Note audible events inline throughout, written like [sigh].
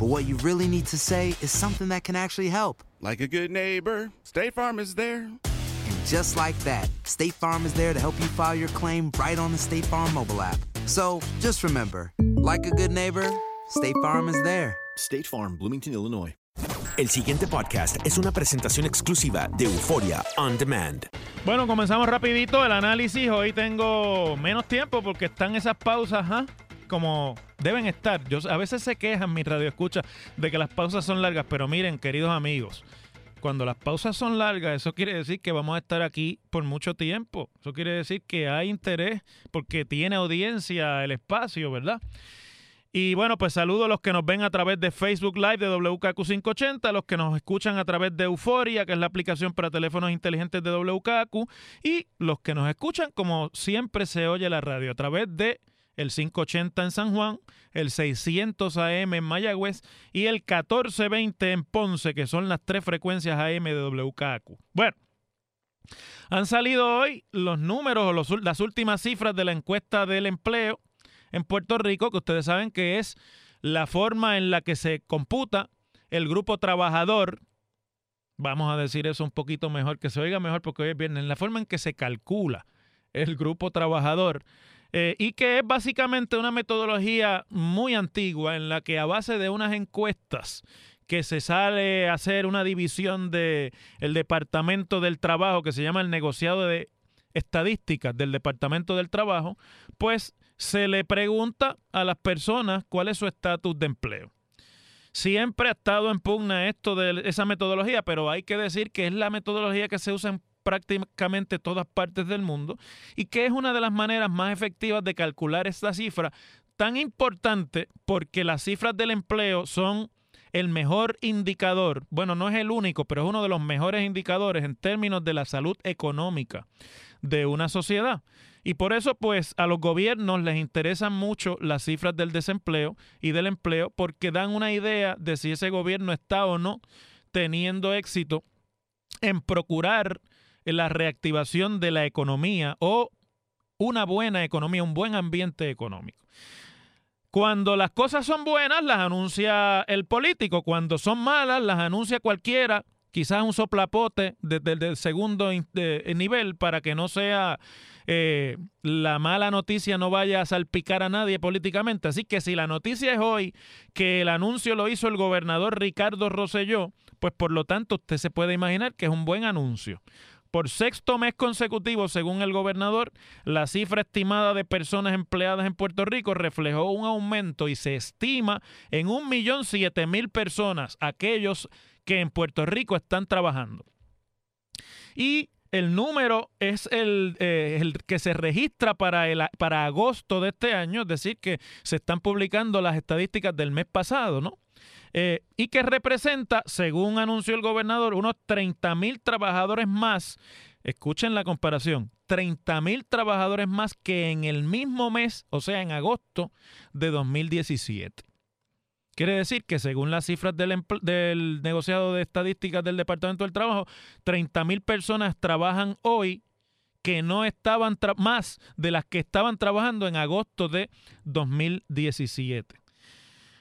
but what you really need to say is something that can actually help. Like a good neighbor, State Farm is there. And just like that, State Farm is there to help you file your claim right on the State Farm mobile app. So just remember, like a good neighbor, State Farm is there. State Farm, Bloomington, Illinois. El siguiente podcast es una presentación exclusiva de Euforia On Demand. Bueno, comenzamos rapidito el análisis. Hoy tengo menos tiempo porque están esas pausas, ¿ah? Como deben estar. Yo, a veces se quejan mi radio escucha de que las pausas son largas, pero miren, queridos amigos, cuando las pausas son largas, eso quiere decir que vamos a estar aquí por mucho tiempo. Eso quiere decir que hay interés porque tiene audiencia el espacio, ¿verdad? Y bueno, pues saludo a los que nos ven a través de Facebook Live de WKQ580, a los que nos escuchan a través de Euforia, que es la aplicación para teléfonos inteligentes de WKQ, y los que nos escuchan como siempre se oye la radio a través de el 580 en San Juan, el 600 AM en Mayagüez y el 1420 en Ponce, que son las tres frecuencias AM de WKQ. Bueno, han salido hoy los números o las últimas cifras de la encuesta del empleo en Puerto Rico, que ustedes saben que es la forma en la que se computa el grupo trabajador. Vamos a decir eso un poquito mejor, que se oiga mejor porque hoy es viernes, la forma en que se calcula el grupo trabajador. Eh, y que es básicamente una metodología muy antigua en la que a base de unas encuestas que se sale a hacer una división de el departamento del trabajo que se llama el negociado de estadísticas del departamento del trabajo, pues se le pregunta a las personas cuál es su estatus de empleo. Siempre ha estado en pugna esto de esa metodología, pero hay que decir que es la metodología que se usa en prácticamente todas partes del mundo y que es una de las maneras más efectivas de calcular esta cifra tan importante porque las cifras del empleo son el mejor indicador, bueno, no es el único, pero es uno de los mejores indicadores en términos de la salud económica de una sociedad. Y por eso, pues, a los gobiernos les interesan mucho las cifras del desempleo y del empleo porque dan una idea de si ese gobierno está o no teniendo éxito en procurar la reactivación de la economía o una buena economía, un buen ambiente económico. Cuando las cosas son buenas, las anuncia el político. Cuando son malas, las anuncia cualquiera. Quizás un soplapote desde el segundo de- nivel para que no sea eh, la mala noticia no vaya a salpicar a nadie políticamente. Así que si la noticia es hoy que el anuncio lo hizo el gobernador Ricardo Rosselló, pues por lo tanto usted se puede imaginar que es un buen anuncio. Por sexto mes consecutivo, según el gobernador, la cifra estimada de personas empleadas en Puerto Rico reflejó un aumento y se estima en 1.007.000 personas aquellos que en Puerto Rico están trabajando. Y el número es el, eh, que se registra para, el, para agosto de este año, es decir, que se están publicando las estadísticas del mes pasado, ¿no? Eh, y que representa, según anunció el gobernador, unos 30 mil trabajadores más. Escuchen la comparación, 30 mil trabajadores más que en el mismo mes, o sea, en agosto de 2017. Quiere decir que según las cifras del, del negociado de estadísticas del Departamento del Trabajo, 30 mil personas trabajan hoy que no estaban más de las que estaban trabajando en agosto de 2017.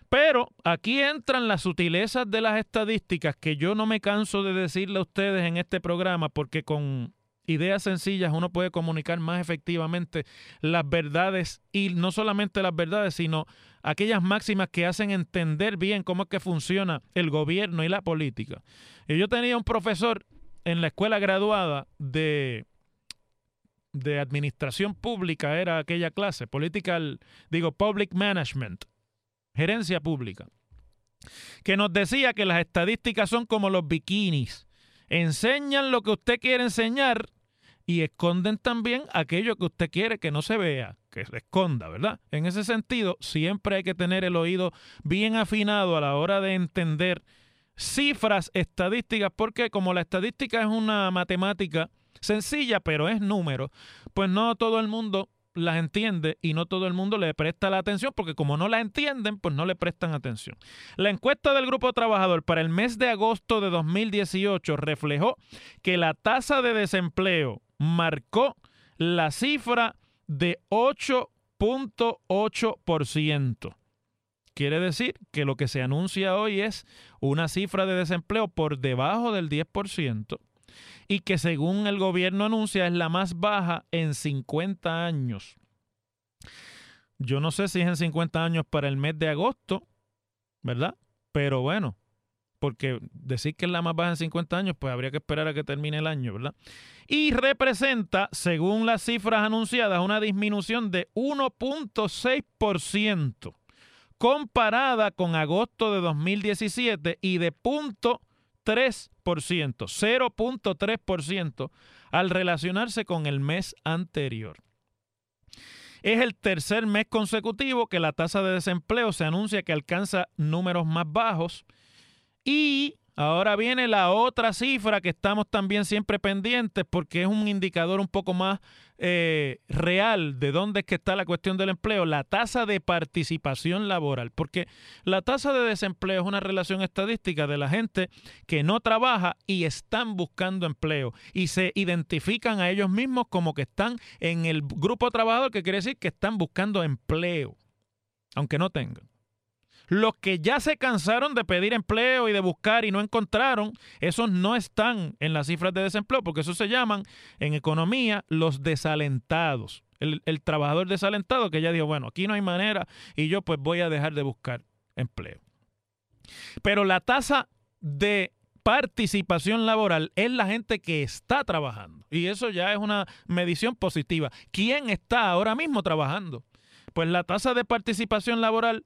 Pero aquí entran las sutilezas de las estadísticas que yo no me canso de decirle a ustedes en este programa porque con ideas sencillas uno puede comunicar más efectivamente las verdades y no solamente las verdades, sino aquellas máximas que hacen entender bien cómo es que funciona el gobierno y la política. Yo tenía un profesor en la escuela graduada de de administración pública era aquella clase, political, digo, public management, gerencia pública, que nos decía que las estadísticas son como los bikinis, enseñan lo que usted quiere enseñar y esconden también aquello que usted quiere que no se vea, que se esconda, ¿verdad? En ese sentido, siempre hay que tener el oído bien afinado a la hora de entender cifras estadísticas, porque como la estadística es una matemática sencilla, pero es número, pues no todo el mundo las entiende y no todo el mundo le presta la atención porque como no la entienden, pues no le prestan atención. La encuesta del Grupo Trabajador para el mes de agosto de 2018 reflejó que la tasa de desempleo marcó la cifra de 8.8%. Quiere decir que lo que se anuncia hoy es una cifra de desempleo por debajo del 10% y que según el gobierno anuncia es la más baja en 50 años. Yo no sé si es en 50 años para el mes de agosto, ¿verdad? Pero bueno, porque decir que es la más baja en 50 años, pues habría que esperar a que termine el año, ¿verdad? Y representa, según las cifras anunciadas, una disminución de 1.6% comparada con agosto de 2017 y de 0.3%, 0.3% al relacionarse con el mes anterior. Es el tercer mes consecutivo que la tasa de desempleo se anuncia que alcanza números más bajos y ahora viene la otra cifra que estamos también siempre pendientes porque es un indicador un poco más eh, real de dónde es que está la cuestión del empleo, la tasa de participación laboral, porque la tasa de desempleo es una relación estadística de la gente que no trabaja y están buscando empleo y se identifican a ellos mismos como que están en el grupo trabajador, que quiere decir que están buscando empleo, aunque no tengan. Los que ya se cansaron de pedir empleo y de buscar y no encontraron, esos no están en las cifras de desempleo, porque eso se llaman en economía los desalentados. El, trabajador desalentado que ya dijo, bueno, aquí no hay manera y yo pues voy a dejar de buscar empleo. Pero la tasa de participación laboral es la gente que está trabajando. Y eso ya es una medición positiva. ¿Quién está ahora mismo trabajando? Pues la tasa de participación laboral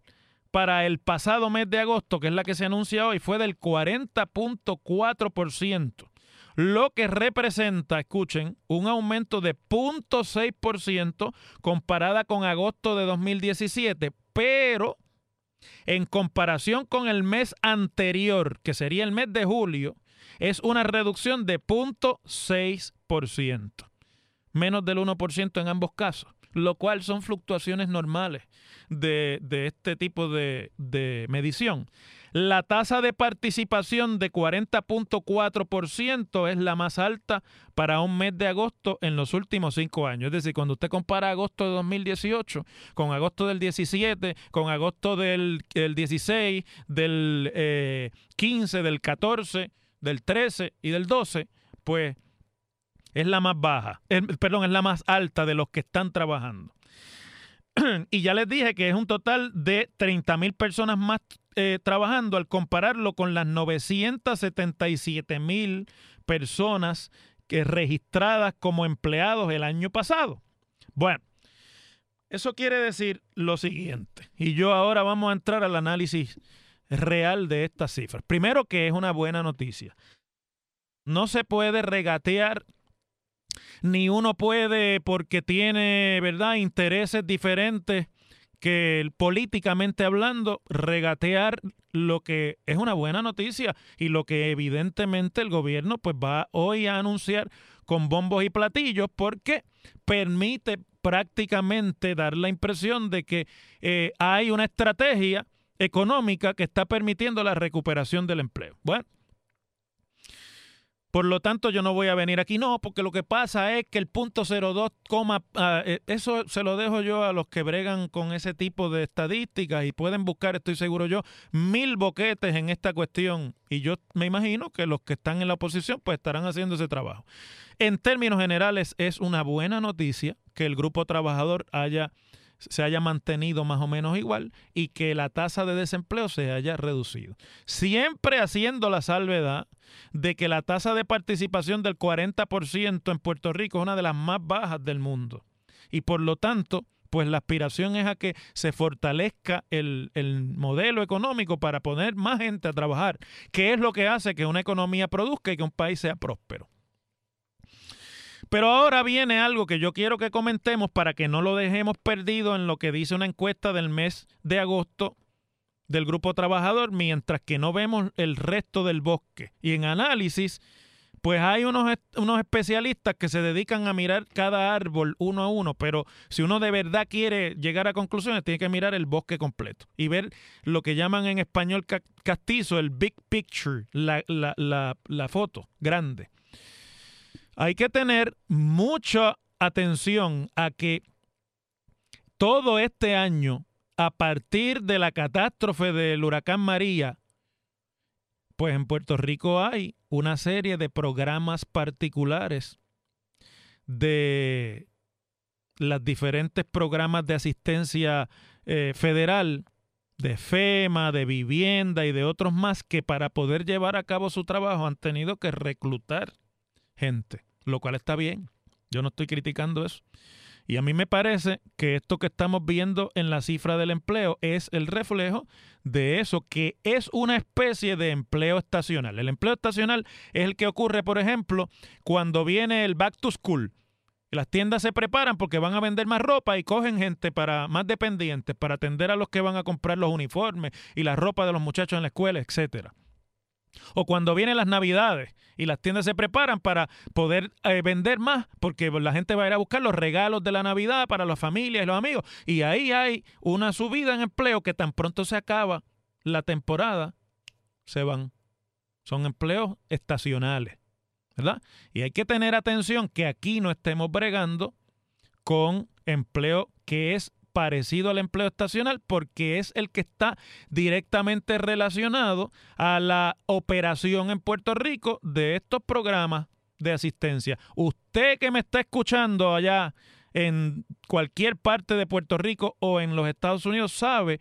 para el pasado mes de agosto, que es la que se anuncia hoy, fue del 40.4%, lo que representa, escuchen, un aumento de 0.6% comparada con agosto de 2017, pero en comparación con el mes anterior, que sería el mes de julio, es una reducción de 0.6%, menos del 1% en ambos casos lo cual son fluctuaciones normales de, este tipo de, medición. La tasa de participación de 40.4% es la más alta para un mes de agosto en los últimos cinco años. Es decir, cuando usted compara agosto de 2018 con agosto del 17, con agosto del, 16, del 15, eh, del 14, del 13 y del 12, pues es la más baja, perdón, es la más alta de los que están trabajando. [clears throat] y ya les dije que es un total de 30 mil personas más eh, trabajando al compararlo con las 977 mil personas que registradas como empleados el año pasado. Bueno, eso quiere decir lo siguiente, y yo ahora vamos a entrar al análisis real de estas cifras. Primero que es una buena noticia. No se puede regatear ni uno puede, porque tiene, ¿verdad?, intereses diferentes que políticamente hablando, regatear lo que es una buena noticia y lo que evidentemente el gobierno pues va hoy a anunciar con bombos y platillos porque permite prácticamente dar la impresión de que eh, hay una estrategia económica que está permitiendo la recuperación del empleo. Bueno, por lo tanto, yo no voy a venir aquí, no, porque lo que pasa es que el punto 02, ah, eh, eso se lo dejo yo a los que bregan con ese tipo de estadísticas y pueden buscar, estoy seguro yo, mil boquetes en esta cuestión. Y yo me imagino que los que están en la oposición pues estarán haciendo ese trabajo. En términos generales, es una buena noticia que el grupo trabajador haya se haya mantenido más o menos igual y que la tasa de desempleo se haya reducido. Siempre haciendo la salvedad de que la tasa de participación del 40% en Puerto Rico es una de las más bajas del mundo. Y por lo tanto, pues la aspiración es a que se fortalezca el, el, modelo económico para poner más gente a trabajar, que es lo que hace que una economía produzca y que un país sea próspero. Pero ahora viene algo que yo quiero que comentemos para que no lo dejemos perdido en lo que dice una encuesta del mes de agosto del grupo trabajador, mientras que no vemos el resto del bosque. Y en análisis, pues hay unos, unos especialistas que se dedican a mirar cada árbol uno a uno, pero si uno de verdad quiere llegar a conclusiones, tiene que mirar el bosque completo y ver lo que llaman en español castizo, el big picture, la, la, la, la foto grande hay que tener mucha atención a que todo este año, a partir de la catástrofe del huracán María, pues en Puerto Rico hay una serie de programas particulares de los diferentes programas de asistencia eh, federal, de FEMA, de vivienda y de otros más que para poder llevar a cabo su trabajo han tenido que reclutar gente, lo cual está bien. Yo no estoy criticando eso. Y a mí me parece que esto que estamos viendo en la cifra del empleo es el reflejo de eso, que es una especie de empleo estacional. El empleo estacional es el que ocurre, por ejemplo, cuando viene el back to school. Las tiendas se preparan porque van a vender más ropa y cogen gente para más dependientes para atender a los que van a comprar los uniformes y la ropa de los muchachos en la escuela, etcétera. O cuando vienen las navidades y las tiendas se preparan para poder eh, vender más, porque la gente va a ir a buscar los regalos de la Navidad para las familias y los amigos. Y ahí hay una subida en empleo que tan pronto se acaba la temporada, se van. Son empleos estacionales, ¿verdad? Y hay que tener atención que aquí no estemos bregando con empleo que es parecido al empleo estacional porque es el que está directamente relacionado a la operación en Puerto Rico de estos programas de asistencia. Usted que me está escuchando allá en cualquier parte de Puerto Rico o en los Estados Unidos sabe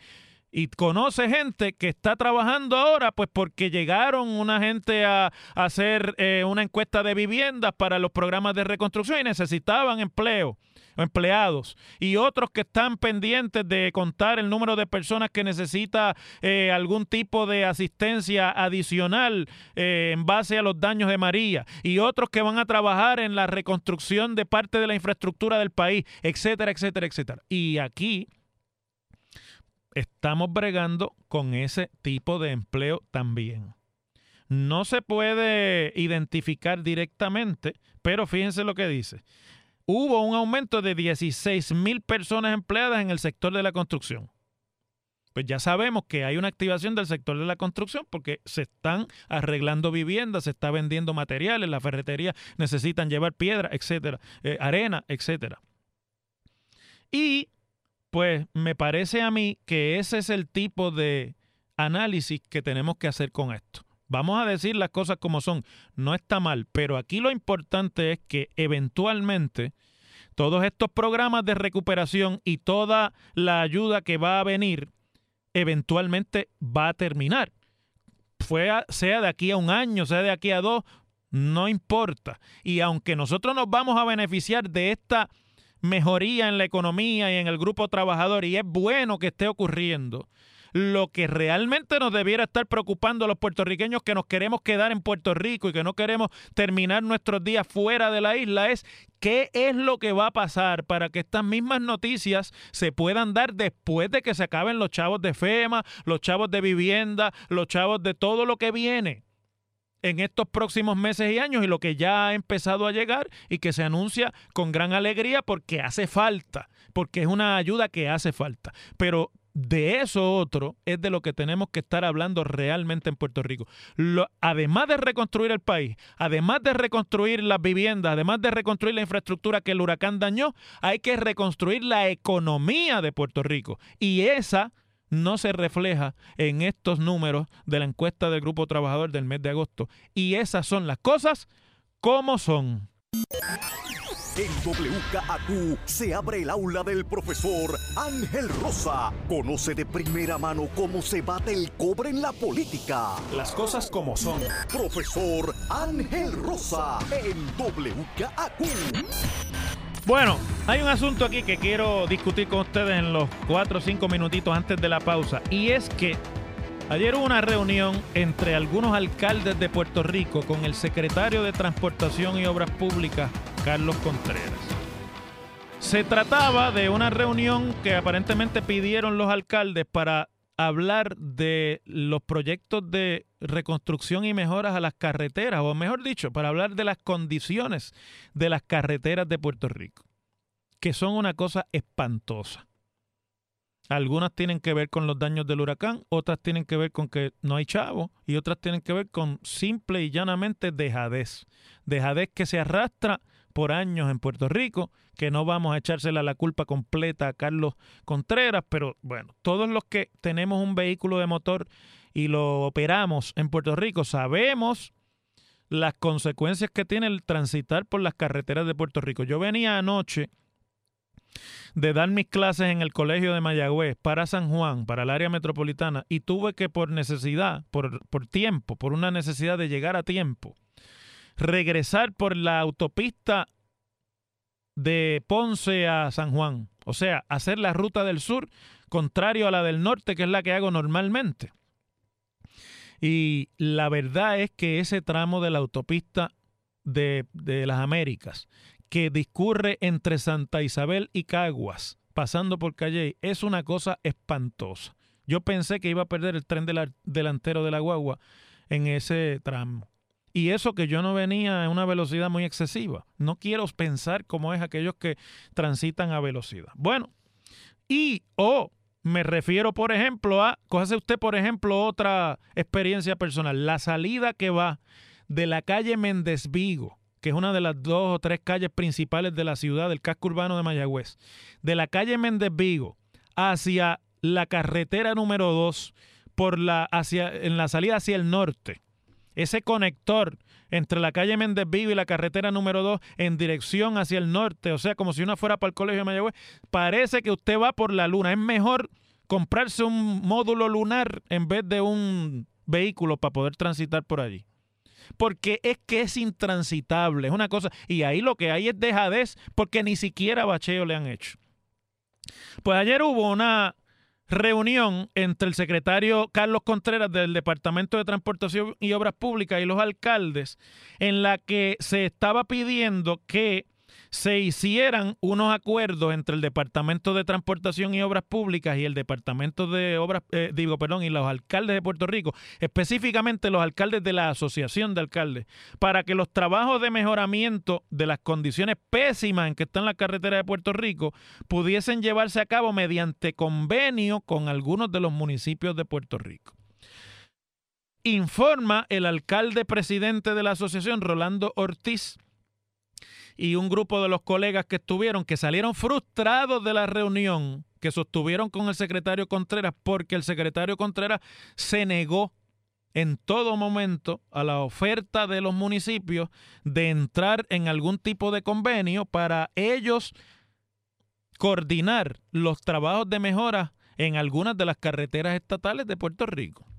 y conoce gente que está trabajando ahora, pues porque llegaron una gente a, hacer eh, una encuesta de viviendas para los programas de reconstrucción y necesitaban empleo empleados y otros que están pendientes de contar el número de personas que necesita eh, algún tipo de asistencia adicional eh, en base a los daños de María y otros que van a trabajar en la reconstrucción de parte de la infraestructura del país, etcétera, etcétera, etcétera. Y aquí estamos bregando con ese tipo de empleo también. No se puede identificar directamente, pero fíjense lo que dice hubo un aumento de 16 mil personas empleadas en el sector de la construcción. Pues ya sabemos que hay una activación del sector de la construcción porque se están arreglando viviendas, se está vendiendo materiales, las ferreterías necesitan llevar piedra, etcétera, eh, arena, etcétera. Y pues me parece a mí que ese es el tipo de análisis que tenemos que hacer con esto. Vamos a decir las cosas como son. No está mal, pero aquí lo importante es que eventualmente todos estos programas de recuperación y toda la ayuda que va a venir, eventualmente va a terminar. sea de aquí a un año, sea de aquí a dos, no importa. Y aunque nosotros nos vamos a beneficiar de esta mejoría en la economía y en el grupo trabajador, y es bueno que esté ocurriendo, lo que realmente nos debiera estar preocupando a los puertorriqueños que nos queremos quedar en Puerto Rico y que no queremos terminar nuestros días fuera de la isla es qué es lo que va a pasar para que estas mismas noticias se puedan dar después de que se acaben los chavos de FEMA, los chavos de vivienda, los chavos de todo lo que viene en estos próximos meses y años y lo que ya ha empezado a llegar y que se anuncia con gran alegría porque hace falta, porque es una ayuda que hace falta. Pero de eso otro es de lo que tenemos que estar hablando realmente en Puerto Rico. Además de reconstruir el país, además de reconstruir las viviendas, además de reconstruir la infraestructura que el huracán dañó, hay que reconstruir la economía de Puerto Rico. Y esa no se refleja en estos números de la encuesta del Grupo Trabajador del mes de agosto. Y esas son las cosas como son. En WKAQ se abre el aula del profesor Ángel Rosa. Conoce de primera mano cómo se bate el cobre en la política. Las cosas como son. Profesor Ángel Rosa en WKAQ. Bueno, hay un asunto aquí que quiero discutir con ustedes en los cuatro o cinco minutitos antes de la pausa. Y es que ayer hubo una reunión entre algunos alcaldes de Puerto Rico con el secretario de Transportación y Obras Públicas, Carlos Contreras. Se trataba de una reunión que aparentemente pidieron los alcaldes para hablar de los proyectos de reconstrucción y mejoras a las carreteras, o mejor dicho, para hablar de las condiciones de las carreteras de Puerto Rico, que son una cosa espantosa. Algunas tienen que ver con los daños del huracán, otras tienen que ver con que no hay chavo y otras tienen que ver con simple y llanamente dejadez. Dejadez que se arrastra por años en Puerto Rico, que no vamos a echársela la culpa completa a Carlos Contreras, pero bueno, todos los que tenemos un vehículo de motor y lo operamos en Puerto Rico sabemos las consecuencias que tiene el transitar por las carreteras de Puerto Rico. Yo venía anoche de dar mis clases en el colegio de Mayagüez para San Juan, para el área metropolitana, y tuve que por necesidad, por, por tiempo, por una necesidad de llegar a tiempo, regresar por la autopista de Ponce a San Juan. O sea, hacer la ruta del sur contrario a la del norte, que es la que hago normalmente. Y la verdad es que ese tramo de la autopista de, de las Américas, que discurre entre Santa Isabel y Caguas, pasando por Calle, es una cosa espantosa. Yo pensé que iba a perder el tren delantero de la guagua en ese tramo. Y eso que yo no venía a una velocidad muy excesiva. No quiero pensar cómo es aquellos que transitan a velocidad. Bueno, y o me refiero, por ejemplo, a, cójase usted, por ejemplo, otra experiencia personal. La salida que va de la calle Méndez Vigo, que es una de las dos o tres calles principales de la ciudad, del casco urbano de Mayagüez, de la calle Méndez Vigo hacia la carretera número 2, por la, hacia, en la salida hacia el norte ese conector entre la calle Méndez Vigo y la carretera número 2 en dirección hacia el norte, o sea, como si uno fuera para el colegio de Mayagüez, parece que usted va por la luna. Es mejor comprarse un módulo lunar en vez de un vehículo para poder transitar por allí. Porque es que es intransitable, es una cosa. Y ahí lo que hay es dejadez porque ni siquiera bacheo le han hecho. Pues ayer hubo una reunión entre el secretario Carlos Contreras del Departamento de Transportación y Obras Públicas y los alcaldes, en la que se estaba pidiendo que se hicieran unos acuerdos entre el Departamento de Transportación y Obras Públicas y el Departamento de Obras, eh, digo, perdón, y los alcaldes de Puerto Rico, específicamente los alcaldes de la Asociación de Alcaldes, para que los trabajos de mejoramiento de las condiciones pésimas en que están las carreteras de Puerto Rico pudiesen llevarse a cabo mediante convenio con algunos de los municipios de Puerto Rico. Informa el alcalde presidente de la asociación, Rolando Ortiz, y un grupo de los colegas que estuvieron, que salieron frustrados de la reunión que sostuvieron con el secretario Contreras, porque el secretario Contreras se negó en todo momento a la oferta de los municipios de entrar en algún tipo de convenio para ellos coordinar los trabajos de mejora en algunas de las carreteras estatales de Puerto Rico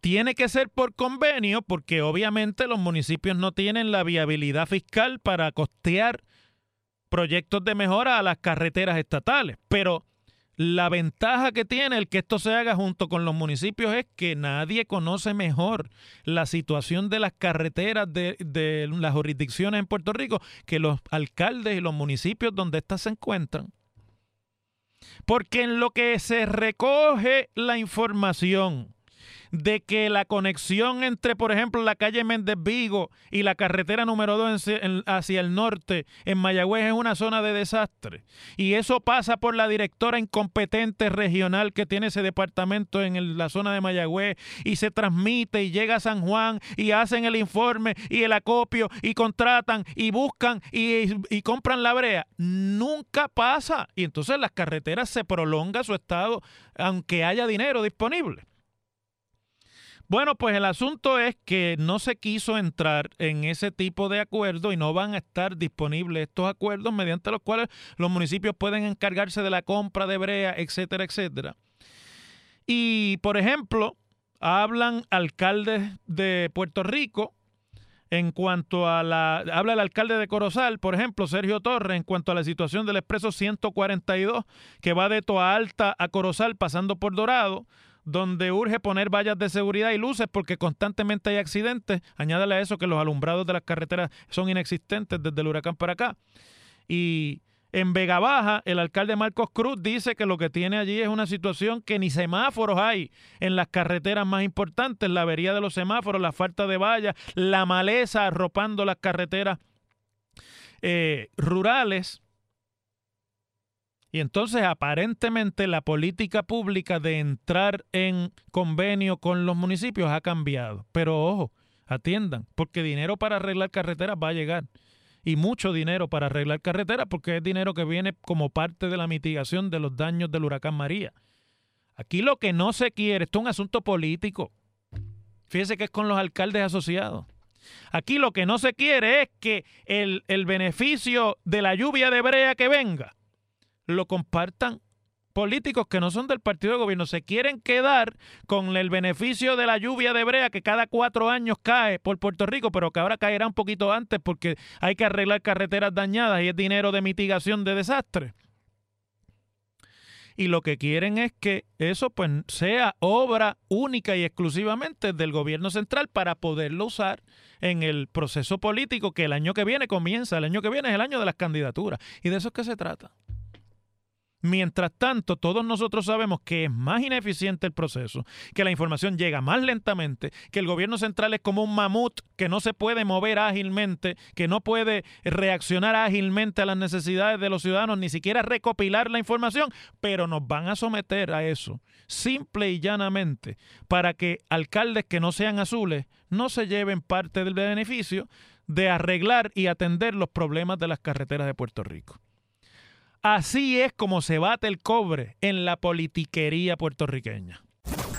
tiene que ser por convenio porque obviamente los municipios no tienen la viabilidad fiscal para costear proyectos de mejora a las carreteras estatales. Pero la ventaja que tiene el que esto se haga junto con los municipios es que nadie conoce mejor la situación de las carreteras de, las jurisdicciones en Puerto Rico que los alcaldes y los municipios donde éstas se encuentran. Porque en lo que se recoge la información, de que la conexión entre, por ejemplo, la calle Méndez Vigo y la carretera número 2 hacia el norte en Mayagüez es una zona de desastre. Y eso pasa por la directora incompetente regional que tiene ese departamento en la zona de Mayagüez y se transmite y llega a San Juan y hacen el informe y el acopio y contratan y buscan y, y compran la brea. Nunca pasa. Y entonces las carreteras se prolonga su estado aunque haya dinero disponible. Bueno, pues el asunto es que no se quiso entrar en ese tipo de acuerdo y no van a estar disponibles estos acuerdos mediante los cuales los municipios pueden encargarse de la compra de brea, etcétera, etcétera. Y, por ejemplo, hablan alcaldes de Puerto Rico en cuanto a la... Habla el alcalde de Corozal, por ejemplo, Sergio Torres, en cuanto a la situación del expreso 142, que va de Toa Alta a Corozal pasando por Dorado donde urge poner vallas de seguridad y luces porque constantemente hay accidentes. Añádale a eso que los alumbrados de las carreteras son inexistentes desde el huracán para acá. Y en Vega Baja, el alcalde Marcos Cruz dice que lo que tiene allí es una situación que ni semáforos hay en las carreteras más importantes, la avería de los semáforos, la falta de vallas, la maleza arropando las carreteras eh, rurales. Y entonces aparentemente la política pública de entrar en convenio con los municipios ha cambiado. Pero ojo, atiendan, porque dinero para arreglar carreteras va a llegar. Y mucho dinero para arreglar carreteras porque es dinero que viene como parte de la mitigación de los daños del huracán María. Aquí lo que no se quiere, esto es un asunto político. Fíjese que es con los alcaldes asociados. Aquí lo que no se quiere es que el, el beneficio de la lluvia de brea que venga lo compartan políticos que no son del partido de gobierno. Se quieren quedar con el beneficio de la lluvia de brea que cada cuatro años cae por Puerto Rico, pero que ahora caerá un poquito antes porque hay que arreglar carreteras dañadas y es dinero de mitigación de desastres. Y lo que quieren es que eso pues sea obra única y exclusivamente del gobierno central para poderlo usar en el proceso político que el año que viene comienza. El año que viene es el año de las candidaturas. Y de eso es que se trata. Mientras tanto, todos nosotros sabemos que es más ineficiente el proceso, que la información llega más lentamente, que el gobierno central es como un mamut que no se puede mover ágilmente, que no puede reaccionar ágilmente a las necesidades de los ciudadanos, ni siquiera recopilar la información, pero nos van a someter a eso, simple y llanamente, para que alcaldes que no sean azules no se lleven parte del beneficio de arreglar y atender los problemas de las carreteras de Puerto Rico. Así es como se bate el cobre en la politiquería puertorriqueña.